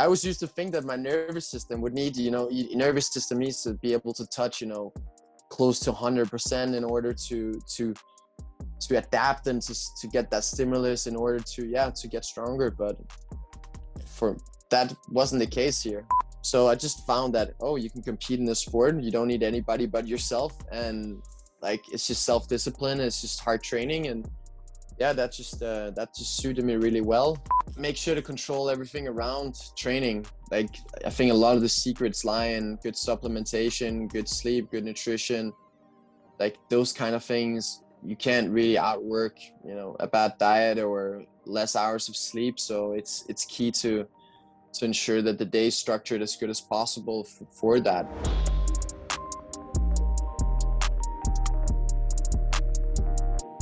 I always used to think that my nervous system would need, you know, nervous system needs to be able to touch, you know, close to 100% in order to to to adapt and to, to get that stimulus in order to yeah to get stronger. But for that wasn't the case here. So i just found that oh you can compete in this sport. You don't need anybody but yourself. And like it's just self-discipline. It's just hard training. And yeah that just uh, that just suited me really well. Make sure to control everything around training. Like i think a lot of the secrets lie in good supplementation good sleep good nutrition. Like those kind of things you can't really outwork you know a bad diet or less hours of sleep. So it's it's key to to ensure that the day is structured as good as possible for that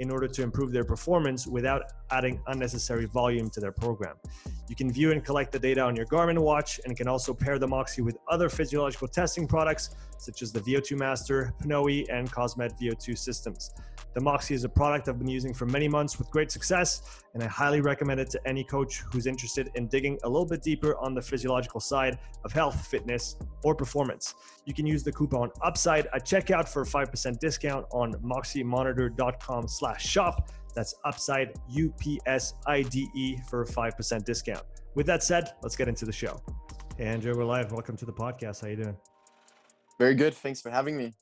in order to improve their performance without adding unnecessary volume to their program. You can view and collect the data on your Garmin watch and can also pair the Moxy with other physiological testing products such as the VO2 Master, Pnoe, and Cosmed VO2 systems. The Moxy is a product I've been using for many months with great success, and I highly recommend it to any coach who's interested in digging a little bit deeper on the physiological side of health, fitness, or performance. You can use the coupon UPSIDE at checkout for a 5% discount on moxymonitor.com slash shop. That's UPSIDE, U-P-S-I-D-E for a 5% discount. With that said, let's get into the show. Hey, Andrew, we're live. Welcome to the podcast. How you doing? Very good. Thanks for having me.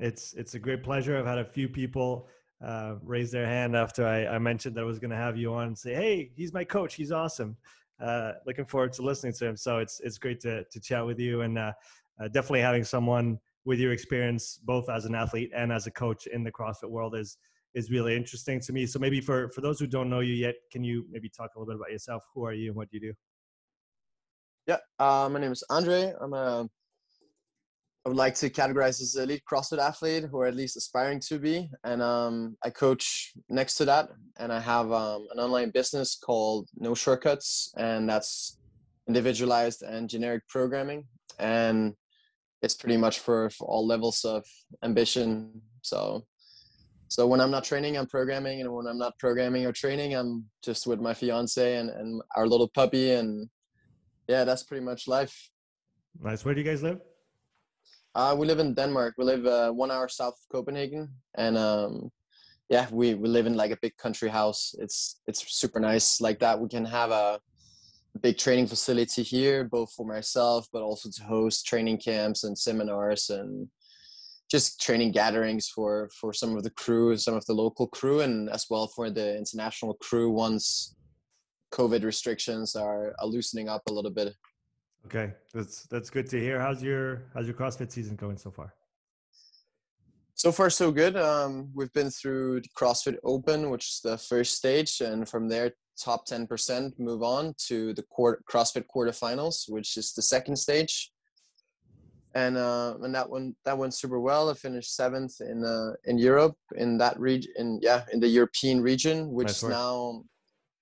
It's it's a great pleasure. I've had a few people uh, raise their hand after I, I mentioned that I was going to have you on and say, "Hey, he's my coach. He's awesome." Uh, looking forward to listening to him. So it's it's great to to chat with you and uh, uh, definitely having someone with your experience both as an athlete and as a coach in the CrossFit world is is really interesting to me. So maybe for for those who don't know you yet, can you maybe talk a little bit about yourself? Who are you and what do you do? Yeah, uh, my name is Andre. I'm a I would like to categorize as elite CrossFit athlete, or at least aspiring to be. And um, I coach next to that, and I have um, an online business called No Shortcuts, and that's individualized and generic programming, and it's pretty much for, for all levels of ambition. So, so when I'm not training, I'm programming, and when I'm not programming or training, I'm just with my fiance and, and our little puppy, and yeah, that's pretty much life. Nice. Where do you guys live? Uh, we live in Denmark. We live uh, one hour south of Copenhagen, and um, yeah, we, we live in like a big country house. It's it's super nice like that. We can have a big training facility here, both for myself, but also to host training camps and seminars and just training gatherings for for some of the crew, some of the local crew, and as well for the international crew once COVID restrictions are, are loosening up a little bit. Okay, that's that's good to hear. How's your how's your CrossFit season going so far? So far, so good. Um, we've been through the CrossFit Open, which is the first stage, and from there, top ten percent move on to the quarter, CrossFit quarterfinals, which is the second stage. And uh, and that one that went super well. I finished seventh in uh, in Europe in that region. In yeah, in the European region, which nice now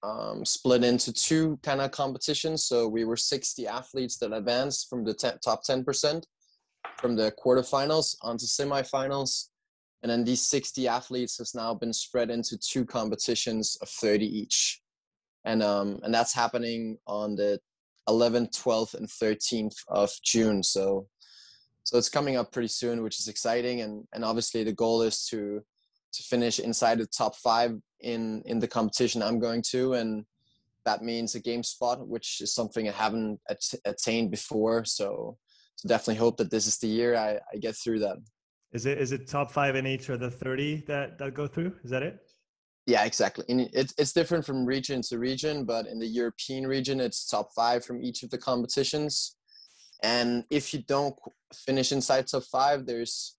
um, split into two kind of competitions. So we were 60 athletes that advanced from the ten, top 10% from the quarterfinals onto semifinals. And then these 60 athletes has now been spread into two competitions of 30 each. And, um, and that's happening on the 11th, 12th, and 13th of June. So, so it's coming up pretty soon, which is exciting. And, and obviously the goal is to, to finish inside the top five in in the competition I'm going to, and that means a game spot, which is something I haven't at- attained before. So, so definitely hope that this is the year I, I get through that. Is it is it top five in each of the thirty that that go through? Is that it? Yeah, exactly. And it's it's different from region to region, but in the European region, it's top five from each of the competitions. And if you don't finish inside top five, there's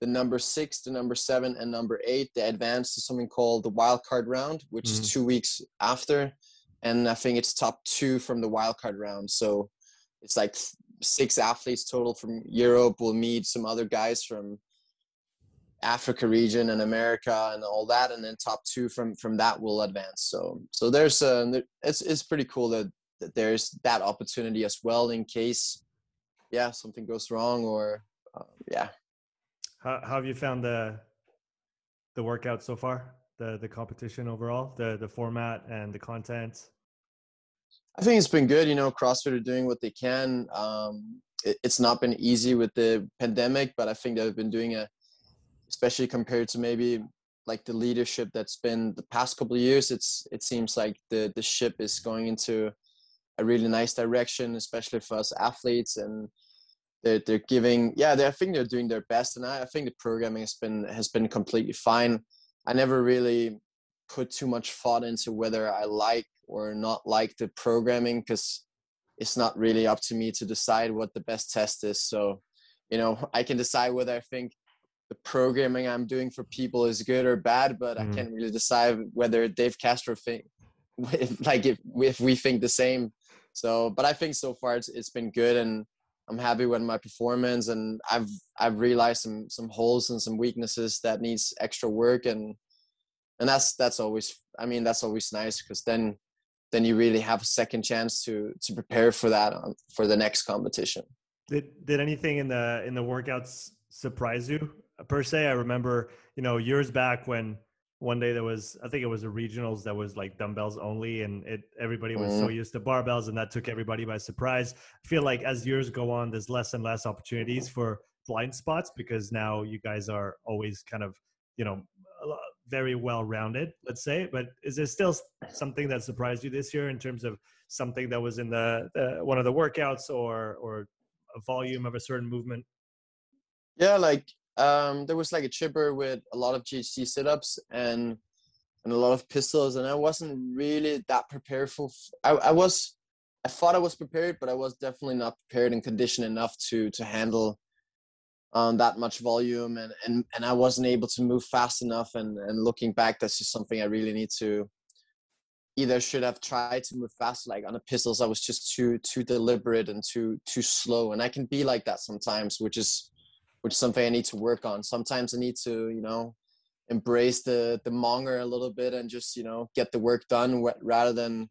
the number six, the number seven, and number eight. They advance to something called the wild card round, which mm-hmm. is two weeks after. And I think it's top two from the wild card round. So it's like six athletes total from Europe will meet some other guys from Africa region and America and all that, and then top two from from that will advance. So so there's uh, it's it's pretty cool that, that there's that opportunity as well in case yeah something goes wrong or uh, yeah. How, how have you found the the workout so far? The the competition overall, the the format and the content. I think it's been good. You know, CrossFit are doing what they can. Um, it, it's not been easy with the pandemic, but I think they've been doing a, especially compared to maybe like the leadership that's been the past couple of years. It's it seems like the the ship is going into a really nice direction, especially for us athletes, and they're they're giving yeah. They, I think they're doing their best, and I, I think the programming has been has been completely fine. I never really put too much thought into whether I like or not like the programming because it's not really up to me to decide what the best test is. So, you know, I can decide whether I think the programming I'm doing for people is good or bad, but mm. I can't really decide whether Dave Castro think like if if we think the same. So, but I think so far it's it's been good, and I'm happy with my performance, and I've I've realized some some holes and some weaknesses that needs extra work, and and that's that's always I mean that's always nice because then then you really have a second chance to to prepare for that um, for the next competition. Did did anything in the in the workouts surprise you per se? I remember you know years back when one day there was I think it was a regionals that was like dumbbells only and it everybody was mm. so used to barbells and that took everybody by surprise. I feel like as years go on there's less and less opportunities for blind spots because now you guys are always kind of you know very well rounded, let's say. But is there still something that surprised you this year in terms of something that was in the, the one of the workouts or or a volume of a certain movement? Yeah, like um, there was like a chipper with a lot of GHD sit-ups and and a lot of pistols, and I wasn't really that prepared for. I, I was, I thought I was prepared, but I was definitely not prepared and conditioned enough to to handle um, that much volume and, and, and I wasn't able to move fast enough. And, and looking back, that's just something I really need to either should have tried to move fast. Like on the pistols, I was just too, too deliberate and too, too slow. And I can be like that sometimes, which is, which is something I need to work on. Sometimes I need to, you know, embrace the, the monger a little bit and just, you know, get the work done rather than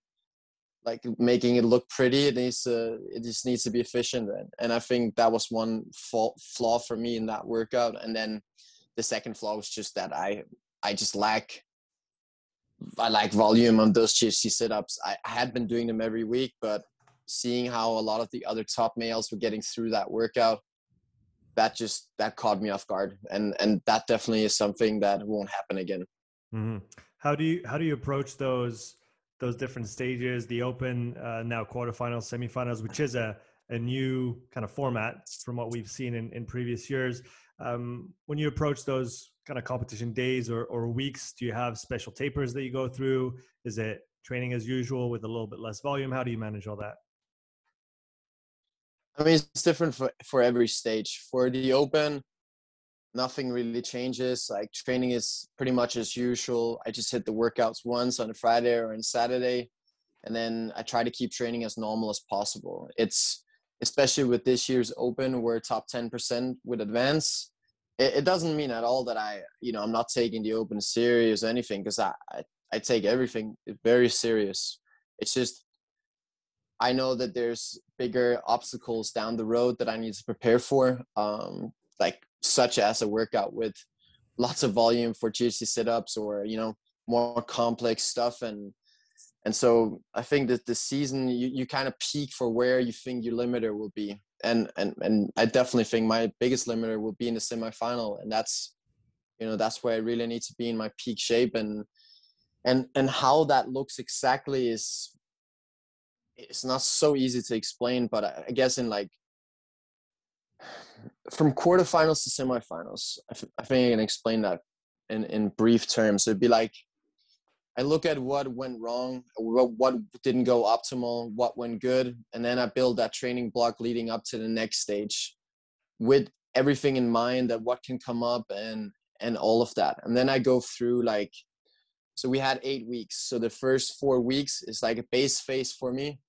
like making it look pretty. It needs to it just needs to be efficient, and, and I think that was one flaw for me in that workout. And then the second flaw was just that I I just lack I like volume on those GHD sit-ups. I, I had been doing them every week, but seeing how a lot of the other top males were getting through that workout, that just that caught me off guard, and and that definitely is something that won't happen again. Mm-hmm. How do you how do you approach those? those different stages, the open, uh, now quarterfinals, semifinals, which is a, a new kind of format from what we've seen in, in previous years. Um, when you approach those kind of competition days or, or weeks, do you have special tapers that you go through? Is it training as usual with a little bit less volume? How do you manage all that? I mean, it's different for, for every stage. For the open, nothing really changes. Like training is pretty much as usual. I just hit the workouts once on a Friday or on Saturday, and then I try to keep training as normal as possible. It's especially with this year's Open, we're top ten percent with advance. It, it, doesn't mean at all that I, you know, I'm not taking the Open serious or anything because I, I I take everything very serious. It's just I know that there's bigger obstacles down the road that I need to prepare for. Um, like such as a workout with lots of volume for GHD sit-ups or you know more complex stuff and and so I think that the season you, you kind of peak for where you think your limiter will be and and and I definitely think my biggest limiter will be in the semifinal and that's you know that's where I really need to be in my peak shape and and and how that looks exactly is it's not so easy to explain but I guess in like from quarterfinals to semifinals, I, I think I can explain that in, in brief terms. It'd be like I look at what went wrong, what, what didn't go optimal, what went good, and then I build that training block leading up to the next stage with everything in mind that what can come up and and all of that. And then I go through like so we had 8 weeks. So the first 4 weeks is like a base phase for me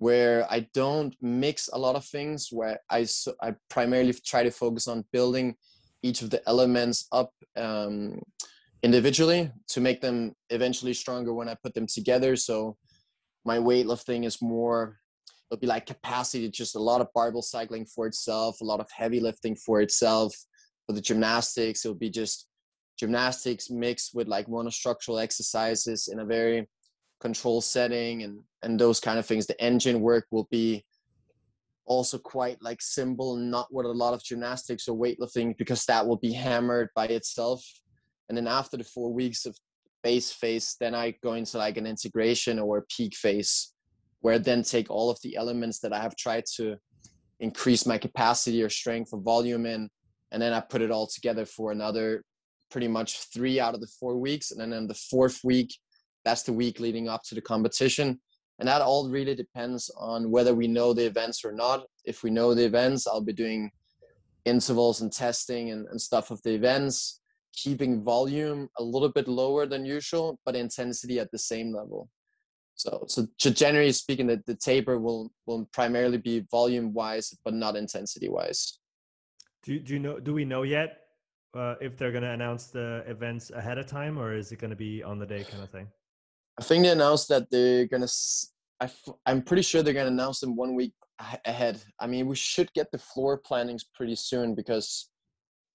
where I don't mix a lot of things, where I, I primarily try to focus on building each of the elements up um, individually to make them eventually stronger when I put them together. So my weightlifting is more, it'll be like capacity, just a lot of barbell cycling for itself, a lot of heavy lifting for itself. For the gymnastics, it'll be just gymnastics mixed with like monostructural exercises in a very controlled setting and and those kind of things. The engine work will be also quite like simple not with a lot of gymnastics or weightlifting because that will be hammered by itself. And then after the four weeks of base phase then i go into like an integration or peak phase where I then take all of the elements that i have tried to increase my capacity or strength or volume in and then i put it all together for another pretty much three out of the four weeks. And then in the fourth week that's the week leading up to the competition. And that all really depends on whether we know the events or not. If we know the events, I'll be doing intervals and testing and, and stuff of the events, keeping volume a little bit lower than usual, but intensity at the same level. So, so generally speaking, the, the taper will will primarily be volume wise, but not intensity wise. Do, do you know? Do we know yet uh, if they're going to announce the events ahead of time, or is it going to be on the day kind of thing? I think they announced that they're gonna. I, I'm pretty sure they're gonna announce them one week ahead. I mean, we should get the floor plannings pretty soon because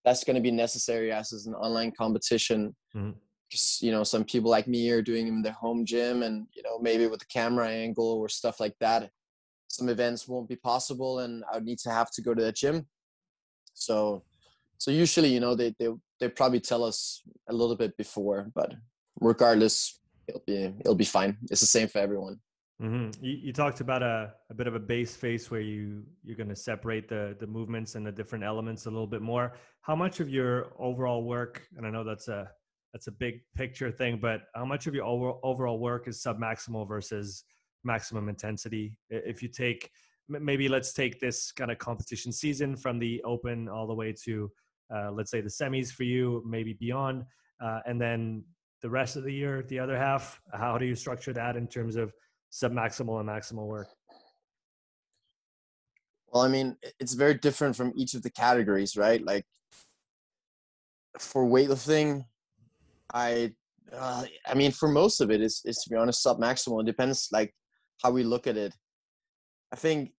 that's going to be necessary as is an online competition. Because mm-hmm. you know, some people like me are doing them in their home gym, and you know, maybe with the camera angle or stuff like that, some events won't be possible, and I would need to have to go to the gym. So, so usually, you know, they they they probably tell us a little bit before, but regardless, it'll be it'll be fine. It's the same for everyone. Mm-hmm. You, you, talked about a, a bit of a base phase where you you're going to separate the the movements and the different elements a little bit more. How much of your overall work, and I know that's a that's a big picture thing, but how much of your over, overall work is submaximal versus maximum intensity? If you take maybe let's take this kind of competition season from the open all the way to uh, let's say the semis for you, maybe beyond, uh, and then the rest of the year, the other half? How do you structure that in terms of submaximal and maximal work? Well, I mean, it's very different from each of the categories, right? Like for weightlifting, I, uh, I mean, for most of it is, is to be honest, submaximal. It depends like how we look at it. I think.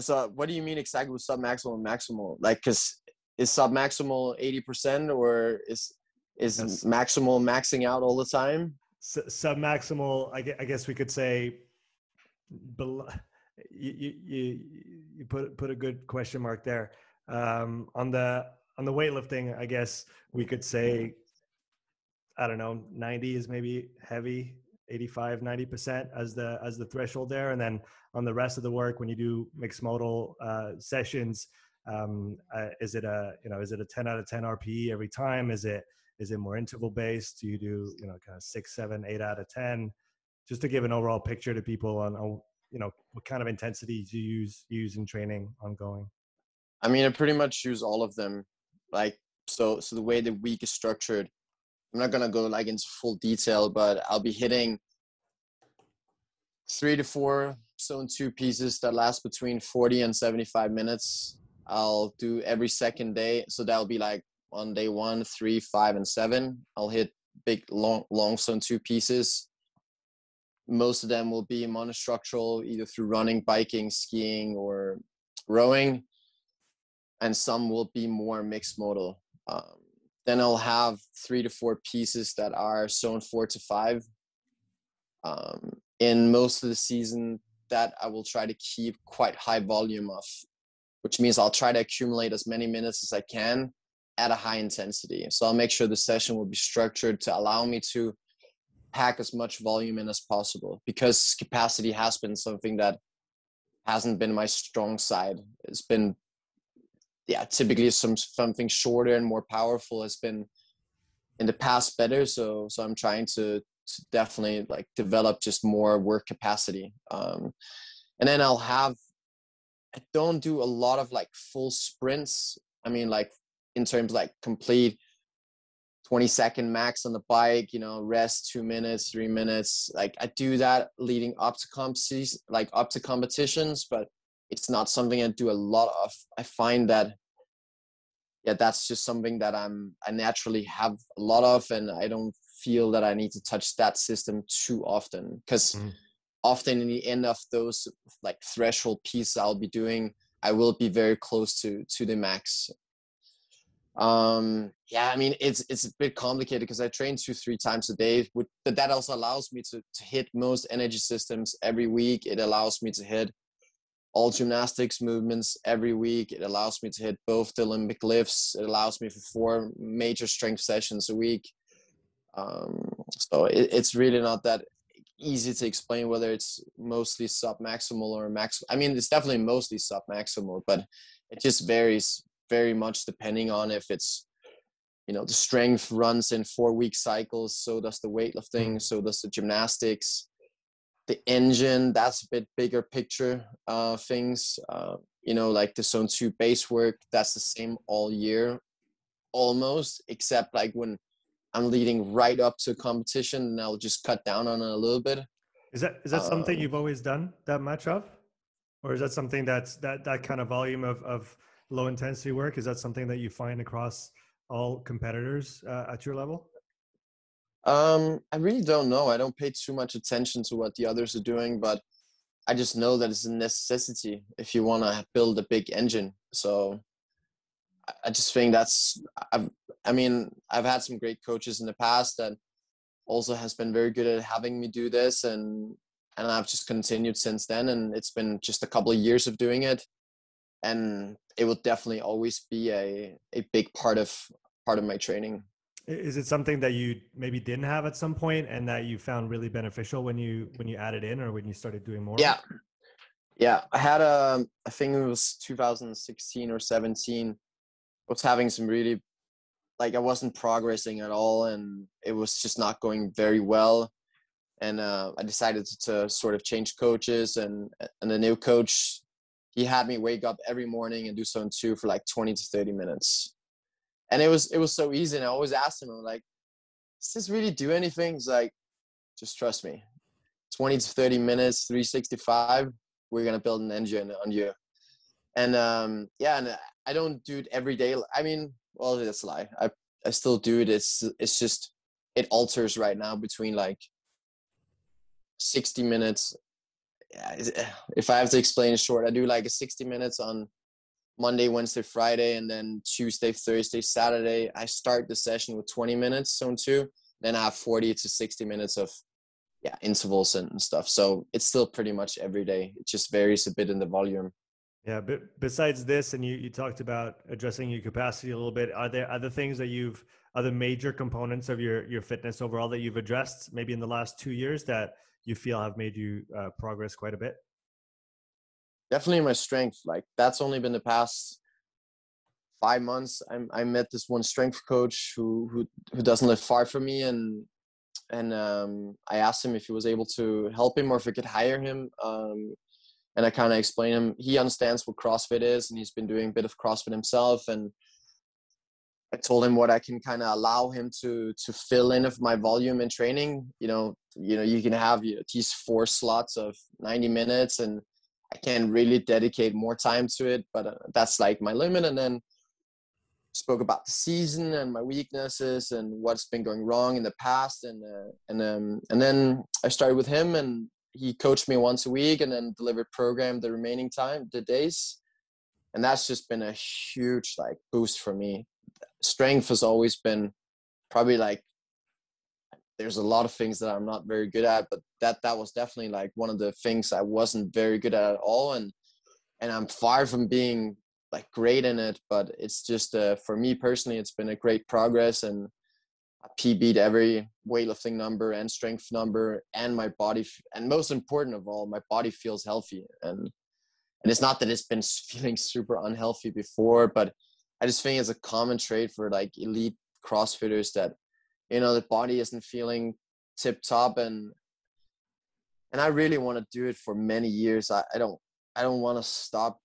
So, what do you mean exactly with submaximal and maximal? Like, cause is submaximal eighty percent, or is is yes. maximal maxing out all the time? Sub maximal, I guess we could say. You, you you put put a good question mark there. Um, on the on the weightlifting, I guess we could say. I don't know, 90 is maybe heavy, 85 90% as the as the threshold there and then on the rest of the work when you do mixed modal uh, sessions um, uh, is it a you know is it a 10 out of 10 rpe every time is it is it more interval based? Do you do, you know, kind of six, seven, eight out of 10? Just to give an overall picture to people on, you know, what kind of intensity do you use, use in training ongoing? I mean, I pretty much use all of them. Like, so, so the way the week is structured, I'm not going to go like into full detail, but I'll be hitting three to four zone two pieces that last between 40 and 75 minutes. I'll do every second day. So that'll be like on day one, three, five, and seven. I'll hit big long long zone two pieces. Most of them will be monostructural, either through running, biking, skiing, or rowing, and some will be more mixed modal. Um, then I'll have three to four pieces that are zone four to five. Um, in most of the season, that I will try to keep quite high volume of, which means I'll try to accumulate as many minutes as I can at a high intensity. So I'll make sure the session will be structured to allow me to pack as much volume in as possible because capacity has been something that hasn't been my strong side. It's been yeah, typically some something shorter and more powerful has been in the past better. So so I'm trying to, to definitely like develop just more work capacity. Um, and then I'll have I don't do a lot of like full sprints. I mean like in terms like complete 20 second max on the bike, you know, rest two minutes, three minutes. Like I do that leading up to competitions, like up to competitions, but it's not something I do a lot of. I find that yeah, that's just something that I'm I naturally have a lot of and I don't feel that I need to touch that system too often. Because mm. often in the end of those like threshold pieces I'll be doing, I will be very close to to the max um yeah i mean it's it's a bit complicated because i train two three times a day but that also allows me to, to hit most energy systems every week. It allows me to hit all gymnastics movements every week. It allows me to hit both the olympic lifts. It allows me for four major strength sessions a week. Um so it, it's really not that easy to explain whether it's mostly sub maximal or max i mean it's definitely mostly sub maximal but it just varies very much depending on if it's you know the strength runs in four week cycles so does the weightlifting mm. so does the gymnastics. The engine that's a bit bigger picture uh things uh you know like the zone two base work that's the same all year almost except like when i'm leading right up to competition and i'll just cut down on it a little bit. Is that is that um, something you've always done that much of? Or is that something that's that that kind of volume of of low intensity work? Is that something that you find across all competitors uh, at your level? Um, I really don't know. I don't pay too much attention to what the others are doing, but I just know that it's a necessity if you want to build a big engine. So I just think that's I've I mean I've had some great coaches in the past that also has been very good at having me do this and and I've just continued since then and it's been just a couple of years of doing it and it will definitely always be a, a big part of part of my training. Is it something that you maybe didn't have at some point and that you found really beneficial when you when you added in or when you started doing more? Yeah. Yeah. I had a um, think it was 2016 or 17 was having some really like i wasn't progressing at all and it was just not going very well. And uh, i decided to sort of change coaches and and the new coach he had me wake up every morning and do zone two for like 20 to 30 minutes. And it was it was so easy. And I always asked him, I'm like, does this really do anything? He's like, just trust me. 20 to 30 minutes, 365, we're gonna build an engine on you. And um, yeah, and I don't do it every day. I mean, well, that's a lie. I I still do it. It's it's just it alters right now between like 60 minutes if I have to explain it short, I do like a 60 minutes on Monday, Wednesday, Friday, and then Tuesday, Thursday, Saturday. I start the session with 20 minutes, zone two. Then I have 40 to 60 minutes of yeah intervals and stuff. So it's still pretty much every day. It just varies a bit in the volume. Yeah, but besides this, and you you talked about addressing your capacity a little bit. Are there other things that you've other major components of your your fitness overall that you've addressed maybe in the last two years that you feel have made you uh, progress quite a bit? Definitely my strength. Like that's only been the past five months. I, I met this one strength coach who who who doesn't live far from me, and and um, I asked him if he was able to help him or if I could hire him. Um, and I kind of explained him. He understands what CrossFit is, and he's been doing a bit of CrossFit himself, and I told him what I can kind of allow him to to fill in of my volume in training. You know, you know, you can have you know, these four slots of 90 minutes, and I can really dedicate more time to it. But uh, that's like my limit. And then spoke about the season and my weaknesses and what's been going wrong in the past. And uh, and um, and then I started with him, and he coached me once a week, and then delivered program the remaining time, the days. And that's just been a huge like boost for me strength has always been probably like there's a lot of things that I'm not very good at, but that that was definitely like one of the things I wasn't very good at at all, and and I'm far from being like great in it, but it's just uh, for me personally, it's been a great progress, and I PB'd every weightlifting number and strength number, and my body, and most important of all, my body feels healthy, and and it's not that it's been feeling super unhealthy before, but I just think it's a common trait for like elite CrossFitters that you know the body isn't feeling tip top and and I really want to do it for many years. I, I don't I don't want to stop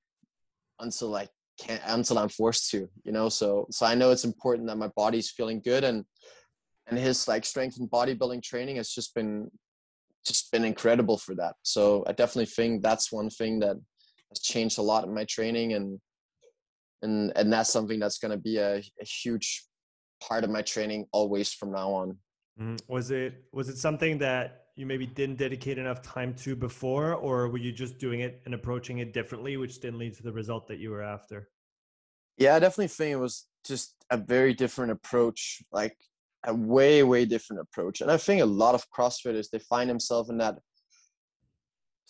until I can't until I'm forced to, you know. So so I know it's important that my body's feeling good and and his like strength and bodybuilding training has just been just been incredible for that. So I definitely think that's one thing that has changed a lot in my training and and and that's something that's going to be a, a, huge part of my training always from now on. Mm-hmm. Was it was it something that you maybe didn't dedicate enough time to before, or were you just doing it and approaching it differently, which didn't lead to the result that you were after? Yeah, I definitely think it was just a very different approach, like a way, way different approach. And I think a lot of CrossFitters they find themselves in that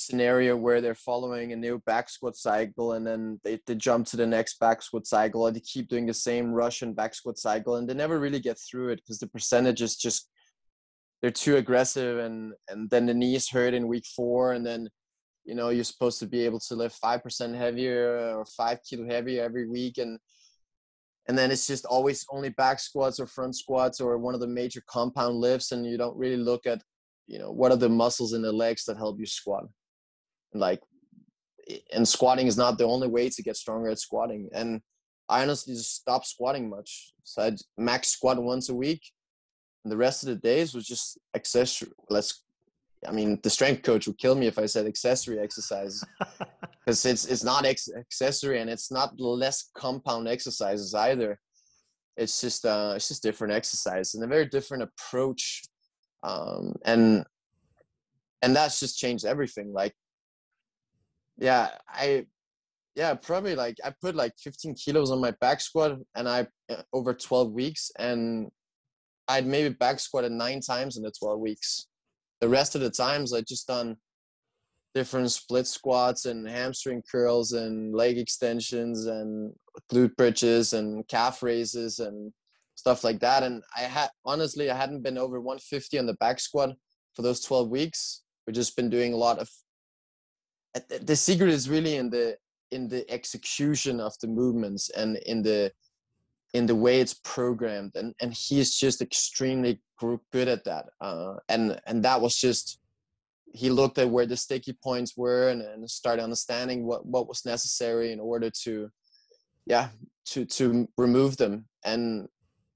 scenario where they're following a new back squat cycle and then they, they jump to the next back squat cycle and they keep doing the same Russian back squat cycle and they never really get through it because the percentages just they're too aggressive and and then the knees hurt in week four and then you know you're supposed to be able to lift five percent heavier or five kilo heavier every week and and then it's just always only back squats or front squats or one of the major compound lifts and you don't really look at you know what are the muscles in the legs that help you squat like and squatting is not the only way to get stronger at squatting and i honestly just stopped squatting much so i max squat once a week and the rest of the days was just accessory. Let's, I mean, the strength coach would kill me if I said accessory exercises because it's it's not ex- accessory and it's not less compound exercises either. It's just uh, it's just different exercise and a very different approach, um, and and that's just changed everything. Like, yeah, I yeah probably like i put like 15 kilos on my back squat and i uh, over 12 weeks and I'd maybe back squatted nine times in the 12 weeks. The rest of the times I just done different split squats and hamstring curls and leg extensions and glute bridges and calf raises and stuff like that. And I had honestly I hadn't been over 150 on the back squat for those 12 weeks. We've just been doing a lot of the secret is really in the in the execution of the movements and in the in the way it's programmed. And and he's just extremely good at that uh, and and that was just he looked at where the sticky points were and, and started understanding what what was necessary in order to yeah to to remove them. And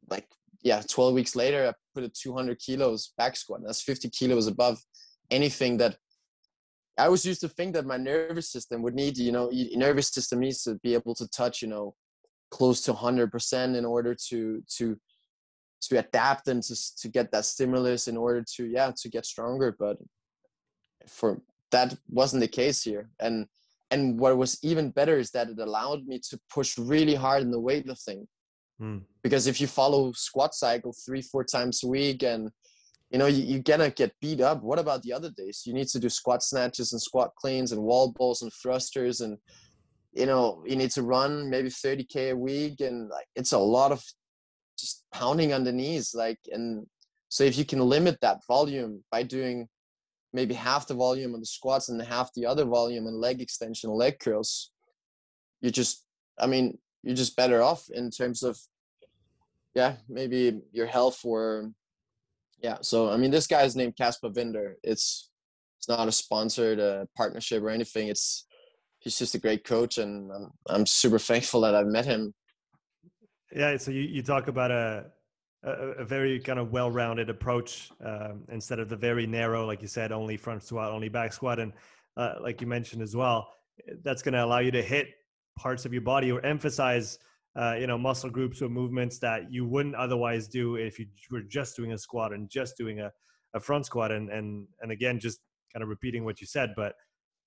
like yeah 12 weeks later i put a 200 kilos back squat. That's 50 kilos above anything that i was used to think that my nervous system would need you know nervous system needs to be able to touch you know close to 100% in order to to to adapt and to, to get that stimulus in order to yeah to get stronger but for that wasn't the case here and and what was even better is that it allowed me to push really hard in the weightlifting mm. because if you follow squat cycle three four times a week and you know you, you're gonna get beat up. What about the other days? You need to do squat snatches and squat cleans and wall balls and thrusters and you know you need to run maybe 30k a week and like it's a lot of just pounding on the knees like and so if you can limit that volume by doing maybe half the volume on the squats and half the other volume and leg extension leg curls you just i mean you're just better off in terms of yeah maybe your health or yeah so i mean this guy is named Caspar Vinder. it's it's not a sponsored uh, partnership or anything it's he's just a great coach, and I'm, I'm super thankful that I've met him. Yeah, so you, you talk about a, a, a very kind of well-rounded approach um, instead of the very narrow, like you said, only front squat, only back squat, and uh, like you mentioned as well, that's going to allow you to hit parts of your body or emphasize uh, you know muscle groups or movements that you wouldn't otherwise do if you were just doing a squat and just doing a, a front squat and and and again just kind of repeating what you said but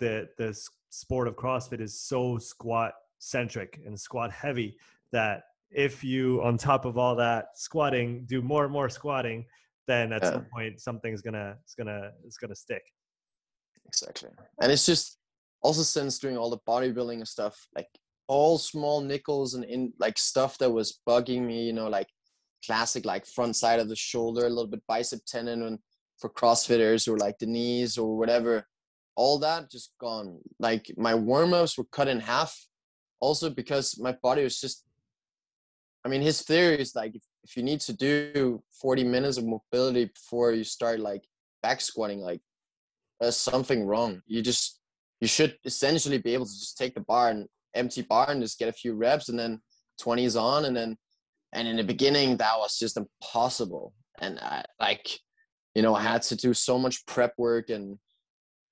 the the sport of CrossFit is so squat centric and squat heavy that if you on top of all that squatting do more and more squatting then at yeah. some point something's gonna it's gonna it's gonna stick exactly and it's just also since doing all the bodybuilding and stuff like all small nickels and in like stuff that was bugging me you know like classic like front side of the shoulder a little bit bicep tendon and for crossfitters or like the knees or whatever all that just gone. Like my warm ups were cut in half, also because my body was just. I mean, his theory is like if, if you need to do 40 minutes of mobility before you start like back squatting, like there's something wrong. You just you should essentially be able to just take the bar and empty bar and just get a few reps and then 20s on and then and in the beginning that was just impossible. And I, like you know i had to do so much prep work and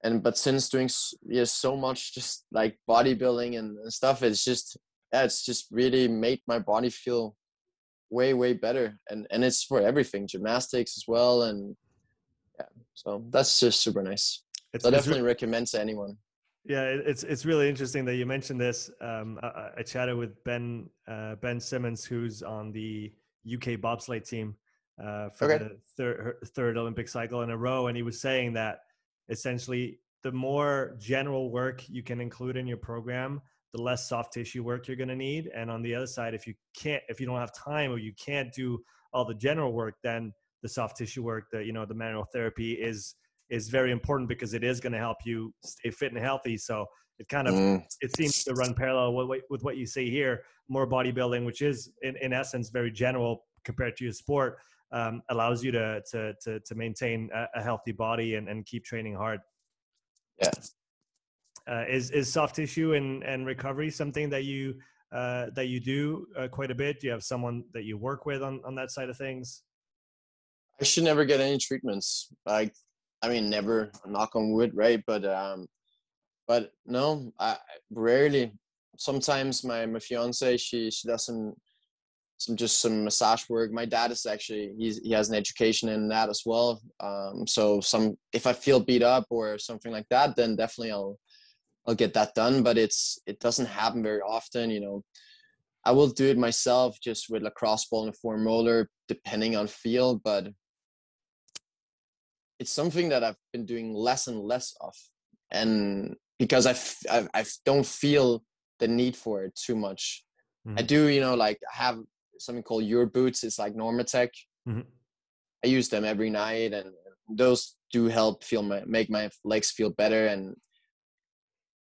and but since doing yeah, so much just like bodybuilding and stuff it's just yeah, it's just really made my body feel way way better. And and it's for everything gymnastics as well and yeah so that's just super nice. It's, i definitely re- recommend to anyone yeah, it's it's really interesting that you mentioned this. Um, I, I, chatted with Ben uh, Ben Simons, who's on the UK bobsleigh team uh, for okay. the third third Olympic cycle in a row, and he was saying that essentially the more general work you can include in your program, the less soft tissue work you're going to need. And on the other side, if you can't, if you don't have time or you can't do all the general work, then the soft tissue work, the you know the manual therapy is is very important because it is going to help you stay fit and healthy. So it kind of mm. it seems to run parallel with, with what you see here. More bodybuilding, which is in, in essence very general compared to your sport, um, allows you to to to, to maintain a, a, healthy body and, and keep training hard. Yeah. Uh, is is soft tissue and, and recovery something that you uh, that you do uh, quite a bit? Do you have someone that you work with on, on that side of things? I should never get any treatments. Like I mean, never knock on wood, right? But um, but no, I rarely. Sometimes my my fiance she she does some some just some massage work. My dad is actually he's he has an education in that as well. Um, so some if I feel beat up or something like that, then definitely I'll I'll get that done. But it's it doesn't happen very often. You know, I will do it myself just with lacrosse ball and a foam roller, depending on feel. But it's something that I've been doing less and less of, and because I f- I, I don't feel the need for it too much. Mm-hmm. I do, you know, like I have something called Your Boots. It's like Normatec. Mm-hmm. I use them every night, and those do help feel my make my legs feel better. And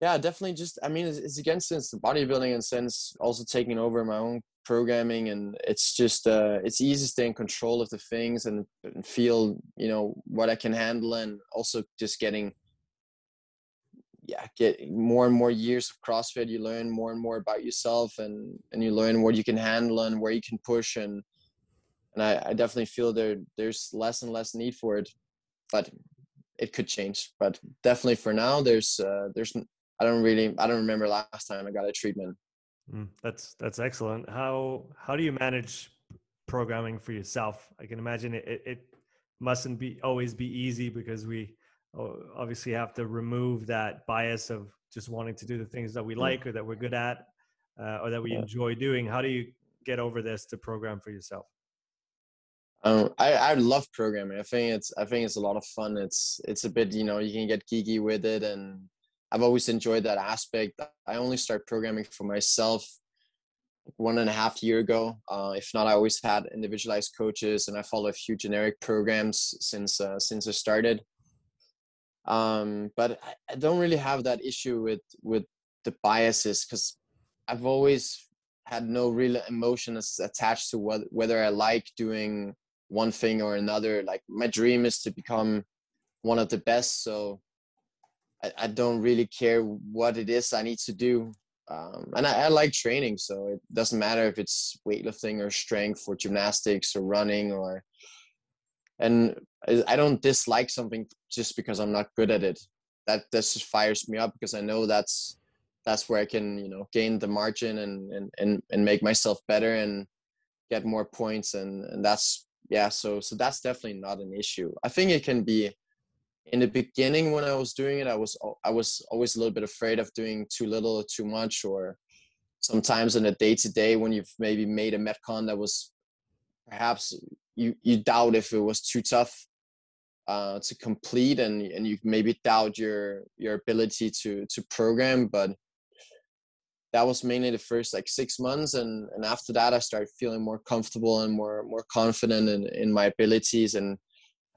yeah, definitely. Just I mean, it's, it's against since the bodybuilding and since also taking over my own programming and it's just uh, it's easy to stay in control of the things and, and feel you know what i can handle and also just getting yeah get more and more years of crossfit. You learn more and more about yourself and and you learn what you can handle and where you can push and and i, I definitely feel there there's less and less need for it but it could change. But definitely for now there's uh, there's i don't really i don't remember last time i got a treatment Mm, that's that's excellent. How how do you manage programming for yourself? I can imagine it, it, it mustn't be always be easy because we obviously have to remove that bias of just wanting to do the things that we like or that we're good at uh, or that we enjoy doing. How do you get over this to program for yourself? Um, I, I love programming. I think it's I think it's a lot of fun. It's it's a bit you know you can get geeky with it and I've always enjoyed that aspect. I only started programming for myself one and a half year ago. Uh, if not, I always had individualized coaches, and I follow a few generic programs since uh, since I started. Um, but I, don't really have that issue with with the biases because I've always had no real emotions attached to what, whether I like doing one thing or another. Like my dream is to become one of the best, so I, I don't really care what it is I need to do. Um, and I, I, like training, so it doesn't matter if it's weightlifting or strength or gymnastics or running or. And I don't dislike something just because I'm not good at it. That that just fires me up because I know that's that's where I can you know gain the margin and and and, and make myself better and get more points and and that's yeah so so that's definitely not an issue. I think it can be in the beginning when I was doing it, I was I was always a little bit afraid of doing too little or too much, or sometimes in a day to day when you've maybe made a metcon that was perhaps you you doubt if it was too tough uh, to complete, and and you maybe doubt your your ability to to program, but that was mainly the first like six months and and after that i started feeling more comfortable and more more confident in in my abilities and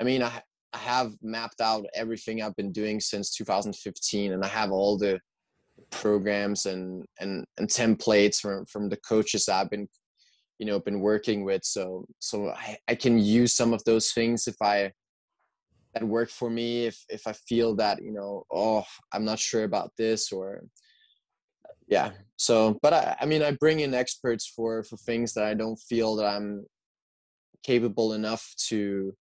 i mean i I have mapped out everything I've been doing since 2015, and I have all the programs and and and templates from from the coaches I've been you know been working with. So so I, I can use some of those things if I that work for me if if I feel that you know oh I'm not sure about this or yeah so but I, I mean I bring in experts for for things that I don't feel that I'm capable enough to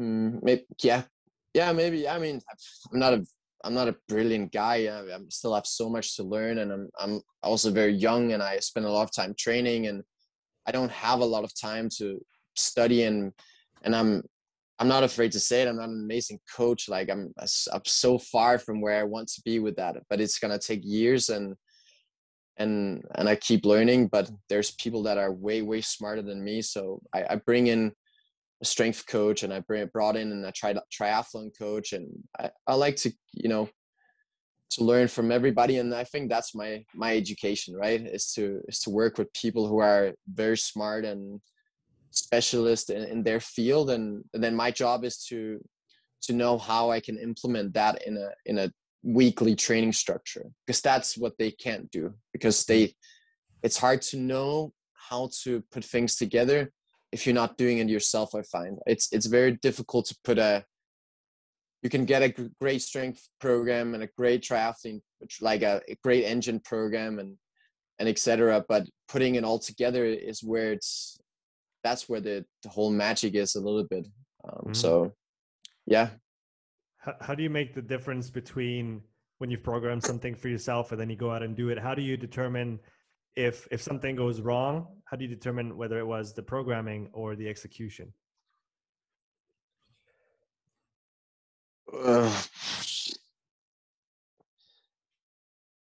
mm, maybe, yeah yeah maybe I mean I'm not a I'm not a brilliant guy I, I still have so much to learn and I'm I'm also very young and I spend a lot of time training and I don't have a lot of time to study and and I'm I'm not afraid to say it. I'm not an amazing coach. Like I'm, I'm so far from where I want to be with that, but it's gonna take years and and and I keep learning. But there's people that are way way smarter than me. So I, I bring in a strength coach and I brought in and I tried triathlon coach and I, I like to you know to learn from everybody and I think that's my my education right is to is to work with people who are very smart and specialist in, in their field and, and then my job is to to know how I can implement that in a in a weekly training structure because that's what they can't do because they it's hard to know how to put things together if you're not doing it yourself i find it's it's very difficult to put a you can get a great strength program and a great triathlon like a, a great engine program and and etc but putting it all together is where it's that's where the, the whole magic is a little bit. Um, mm-hmm. So, yeah. How, how do you make the difference between when you've programmed something for yourself and then you go out and do it? How do you determine if if something goes wrong? How do you determine whether it was the programming or the execution? Uh,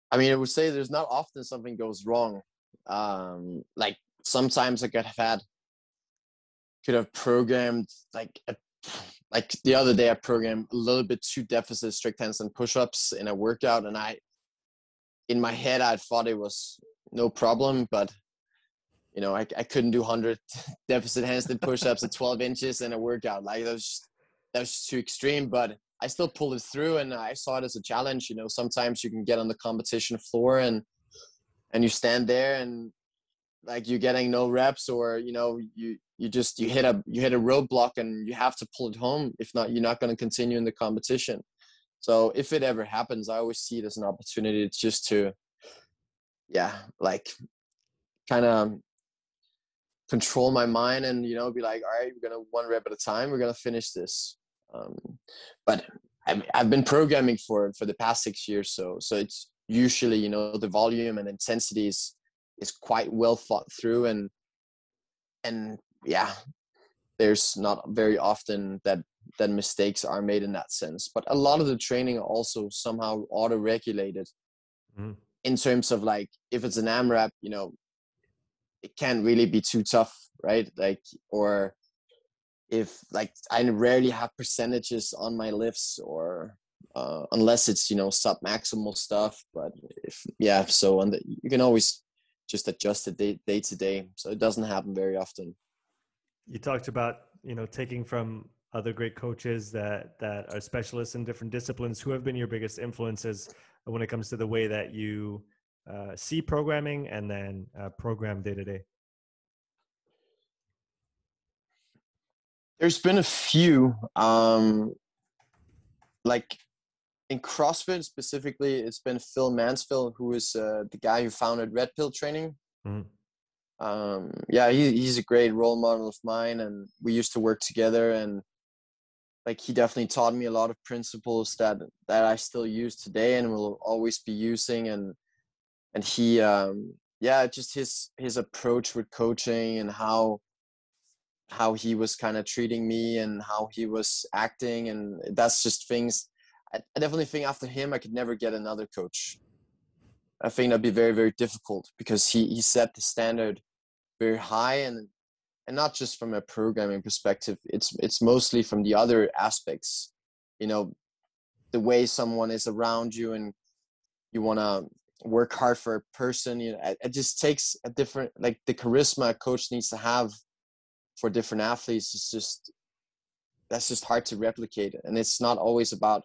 I mean, I would say there's not often something goes wrong. Um, like sometimes I could have had could have programmed like a, like the other day I programmed a little bit too deficit strict handstand push-ups in a workout and I in my head I thought it was no problem but you know I, I couldn't do 100 deficit handstand push-ups at 12 inches in a workout. Like that was just, that was too extreme but I still pulled it through and I saw it as a challenge you know. Sometimes you can get on the competition floor and and you stand there and like you're getting no reps or you know you you just you hit a you hit a roadblock and you have to pull it home if not you're not going to continue in the competition. So if it ever happens i always see it as an opportunity it's just to yeah like kind of control my mind and you know be like all right we're gonna one rep at a time we're gonna finish this um, but I've, I've been programming for for the past six years so so it's usually you know the volume and intensity is is quite well thought through and and yeah there's not very often that that mistakes are made in that sense but a lot of the training also somehow auto regulated mm. in terms of like if it's an amrap you know it can't really be too tough right like or if like i rarely have percentages on my lifts or uh, unless it's you know sub maximal stuff but if yeah so the, you can always just adjust it day, day to day. So it doesn't happen very often. You talked about, you know, taking from other great coaches that that are specialists in different disciplines. Who have been your biggest influences when it comes to the way that you uh, see programming and then uh, program day to day? There's been a few. Um, like in CrossFit specifically, it's been Phil Mansfield, who is uh, the guy who founded Red Pill Training. Mm-hmm. Um, yeah, he, he's a great role model of mine, and we used to work together. And like, he definitely taught me a lot of principles that that I still use today and will always be using. And and he, um, yeah, just his his approach with coaching and how how he was kind of treating me and how he was acting, and that's just things I, I definitely think after him, I could never get another coach. I think that'd be very, very difficult because he, he set the standard very high and and not just from a programming perspective. It's it's mostly from the other aspects. You know, the way someone is around you and you want to work hard for a person. You know, it, it just takes a different like the charisma a coach needs to have for different athletes is just that's just hard to replicate and it's not always about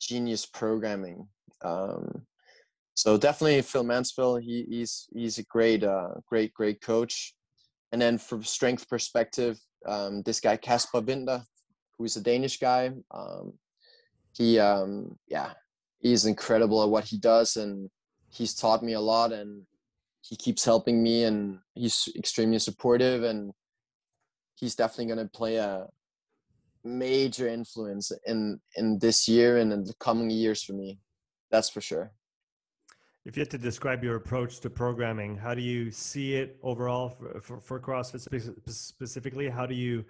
genius programming um, so definitely Phil Mansfield he, he's he's a great uh, great great coach and then from strength perspective um, this guy Kasper Winter who's a Danish guy um, he um, yeah he's incredible at what he does and he's taught me a lot and he keeps helping me and he's extremely supportive and he's definitely going to play a major influence in in this year and in the coming years for me. That's for sure. If you had to describe your approach to programming how do you see it overall for, for, for crossfit specifically? How do you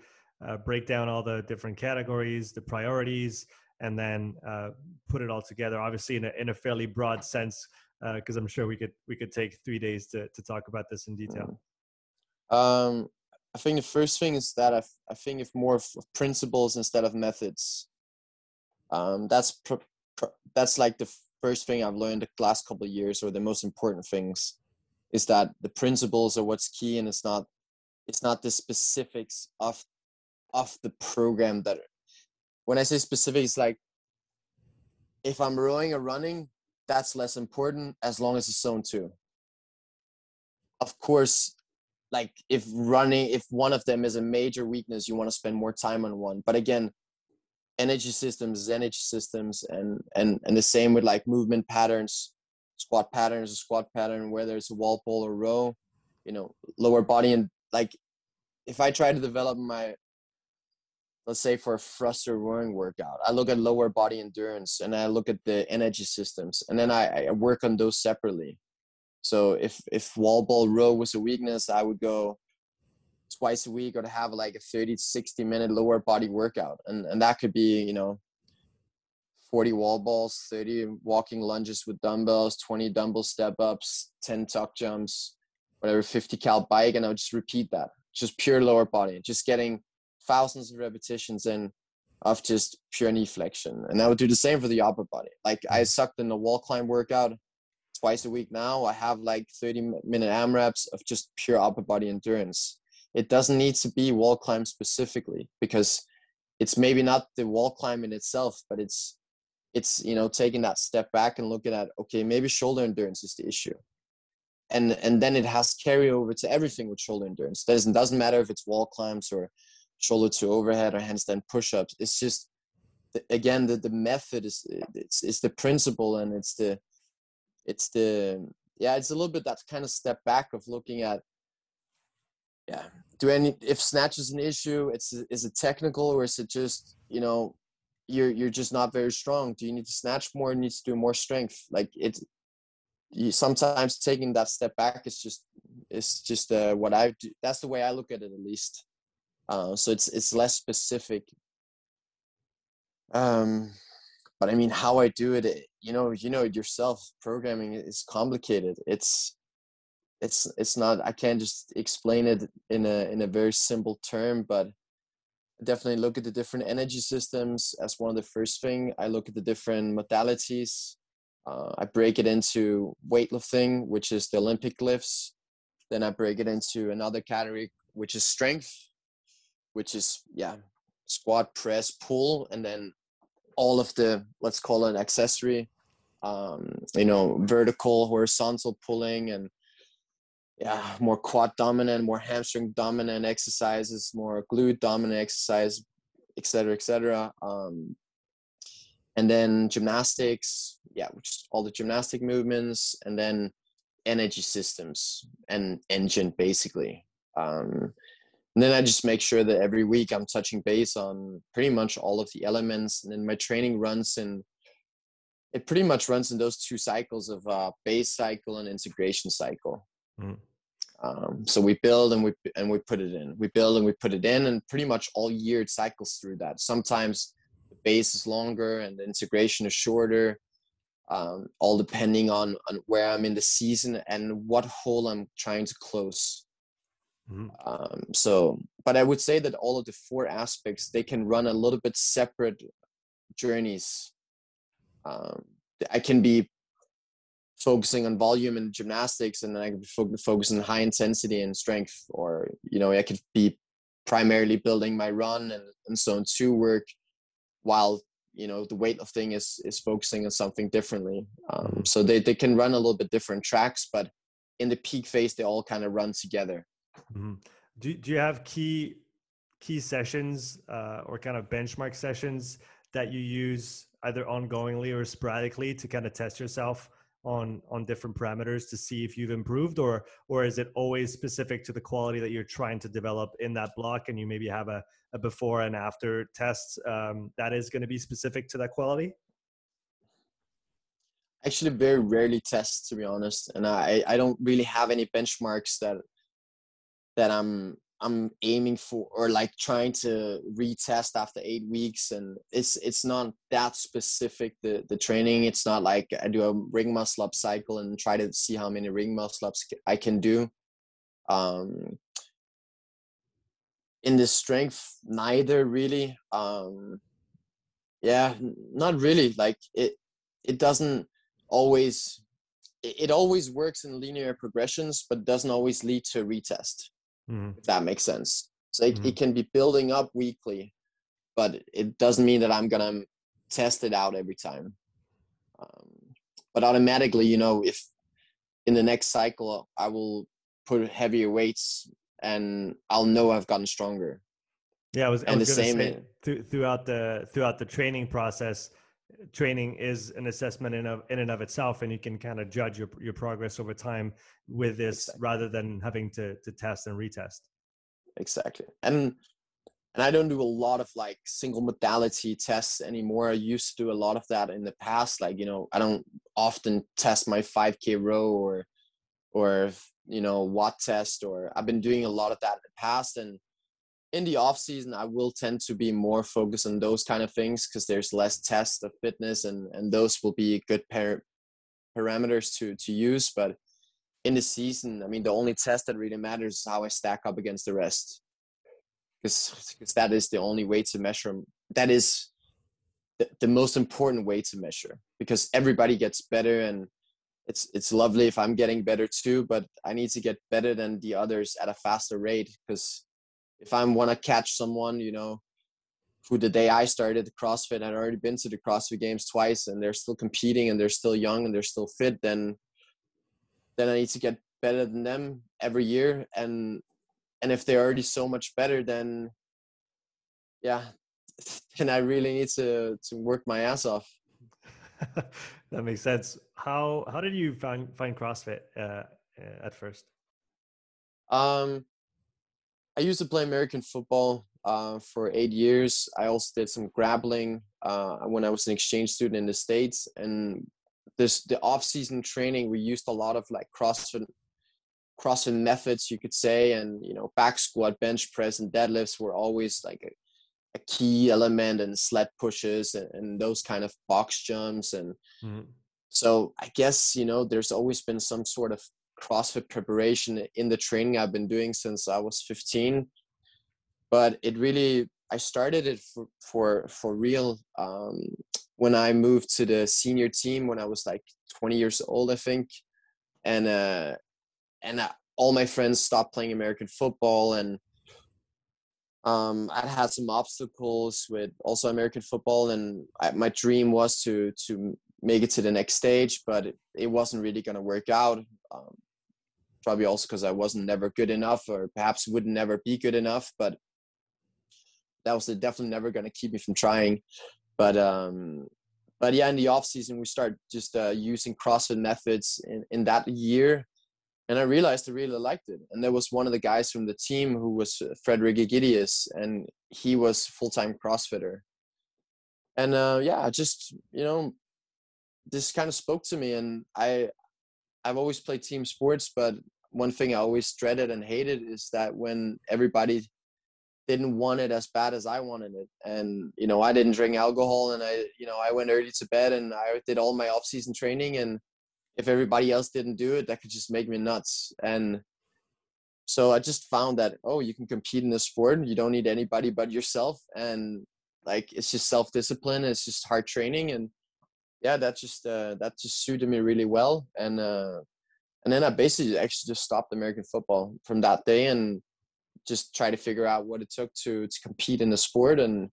uh, break down all the different categories the priorities and then uh, put it all together? Obviously in a, in a fairly broad sense because uh, i'm sure we could we could take three days to, to talk about this in detail mm. um, I think the first thing is that I, I think if more of principles instead of methods. Um, that's pr- pr- that's like the first thing I've learned the last couple of years, or the most important things, is that the principles are what's key, and it's not it's not the specifics of of the program that. When I say specifics, like if I'm rowing or running, that's less important as long as it's zone two. Of course, like if running if one of them is a major weakness you want to spend more time on one but again energy systems energy systems and and and the same with like movement patterns squat patterns a squat pattern whether it's a wall ball or row you know lower body and like if i try to develop my let's say for a thruster rowing workout i look at lower body endurance and i look at the energy systems and then i, I work on those separately so if if wall ball row was a weakness, I would go twice a week or to have like a 30 60 minute lower body workout. And and that could be, you know, 40 wall balls, 30 walking lunges with dumbbells, 20 dumbbell step ups, 10 tuck jumps, whatever, 50 cal bike. And I would just repeat that. Just pure lower body, just getting thousands of repetitions in of just pure knee flexion. And I would do the same for the upper body. Like I mm-hmm. sucked in the wall climb workout twice a week now. I have like 30 minute AMRAPs of just pure upper body endurance. It doesn't need to be wall climb specifically because it's maybe not the wall climb in itself, but it's it's you know taking that step back and looking at okay maybe shoulder endurance is the issue and and then it has carryover to everything with shoulder endurance doesn't doesn't matter if it's wall climbs or shoulder to overhead or handstand push-ups. It's just again the, the method is it's, it's the principle and it's the it's the yeah it's a little bit that kind of step back of looking at yeah do any if snatch is an issue it's is it technical or is it just you know you're you're just not very strong. Do you need to snatch more? Needs to do more strength. Like it you sometimes taking that step back is just it's just uh, what i do that's the way i look at it at least uh, so it's it's less specific. Um but i mean how i do it, it you know you know yourself programming is complicated. It's it's it's not i can't just explain it in a in a very simple term but definitely look at the different energy systems as one of the first thing. I look at the different modalities. Uh, i break it into weightlifting which is the olympic lifts. Then i break it into another category which is strength which is yeah squat press pull and then all of the let's call it accessory um, you know vertical horizontal pulling and yeah more quad dominant more hamstring dominant exercises more glute dominant exercise etc etc um, and then gymnastics yeah which all the gymnastic movements and then energy systems and engine basically. Um, and then I just make sure that every week I'm touching base on pretty much all of the elements. And then my training runs in, it pretty much runs in those two cycles of uh, base cycle and integration cycle. Mm. Um, so we build and we and we put it in. We build and we put it in, and pretty much all year it cycles through that. Sometimes the base is longer and the integration is shorter, um, all depending on on where I'm in the season and what hole I'm trying to close. Mm-hmm. Um, so, but I would say that all of the four aspects they can run a little bit separate journeys. Um, I can be focusing on volume and gymnastics, and then I can be fo- focusing on high intensity and strength, or you know, I could be primarily building my run and, and zone two work while you know the weightlifting is is focusing on something differently um, mm-hmm. so they, they can run a little bit different tracks but in the peak phase they all kind of run together mm-hmm. do, do you have key key sessions uh, or kind of benchmark sessions that you use either ongoingly or sporadically to kind of test yourself on on different parameters to see if you've improved or or is it always specific to the quality that you're trying to develop in that block and you maybe have a, a before and after test um, that is going to be specific to that quality actually very rarely test to be honest and i i don't really have any benchmarks that that i'm I'm aiming for or like trying to retest after eight weeks and it's it's not that specific the the training. It's not like I do a ring muscle up cycle and try to see how many ring muscle ups I can do. Um in the strength neither really. Um yeah not really. Like it it doesn't always it always works in linear progressions but doesn't always lead to a retest mm-hmm. if that makes sense. So it, mm-hmm. it can be building up weekly, but it doesn't mean that I'm gonna test it out every time. Um, but automatically, you know, if in the next cycle I will put heavier weights and I'll know I've gotten stronger. Yeah, I was, and I was the same say, th- throughout the throughout the training process. Training is an assessment in of in and of itself, and you can kind of judge your your progress over time with this exactly. rather than having to to test and retest. Exactly. And and i don't do a lot of like single modality tests anymore. I used to do a lot of that in the past like you know i don't often test my 5k row or or you know watt test or i've been doing a lot of that in the past and in the off season i will tend to be more focused on those kind of things because there's less tests of fitness and and those will be good par- parameters to to use but in the season, I mean, the only test that really matters is how I stack up against the rest, because that is the only way to measure. That is the, the most important way to measure, because everybody gets better, and it's it's lovely if I'm getting better too. But I need to get better than the others at a faster rate, because if I want to catch someone, you know, who the day I started CrossFit had already been to the CrossFit Games twice, and they're still competing, and they're still young, and they're still fit, then then I need to get better than them every year. And and if they're already so much better, then yeah, then I really need to to work my ass off. that makes sense. How how did you find find CrossFit uh, at first? Um, I used to play American football uh, for eight years. I also did some grappling uh, when I was an exchange student in the states, and this the off-season training we used a lot of like crossfit crossfit methods you could say and you know back squat bench press and deadlifts were always like a, a key element and sled pushes and, and, those kind of box jumps and mm-hmm. so i guess you know there's always been some sort of crossfit preparation in the training i've been doing since i was 15 but it really i started it for for, for real um, when I moved to the senior team when I was like 20 years old, I think, and uh, and uh, all my friends stopped playing American football, and um, I'd had some obstacles with also American football, and I, my dream was to to make it to the next stage, but it, it wasn't really going to work out. Um, probably also because I wasn't never good enough, or perhaps would never be good enough, but that was definitely never going to keep me from trying but um but yeah in the off season we start just uh, using crossfit methods in, in that year and i realized i really liked it and there was one of the guys from the team who was uh, frederick egidius and he was full-time crossfitter and uh, yeah just you know this kind of spoke to me and i i've always played team sports but one thing i always dreaded and hated is that when everybody didn't want it as bad as I wanted it. And, you know, I didn't drink alcohol and I, you know, I went early to bed and I did all my off season training. And if everybody else didn't do it, that could just make me nuts. And so I just found that, oh, you can compete in the sport. You don't need anybody but yourself. And like, it's just self discipline. It's just hard training. And yeah, that just, uh, that just suited me really well. And, uh, and then I basically actually just stopped American football from that day and just try to figure out what it took to to compete in the sport and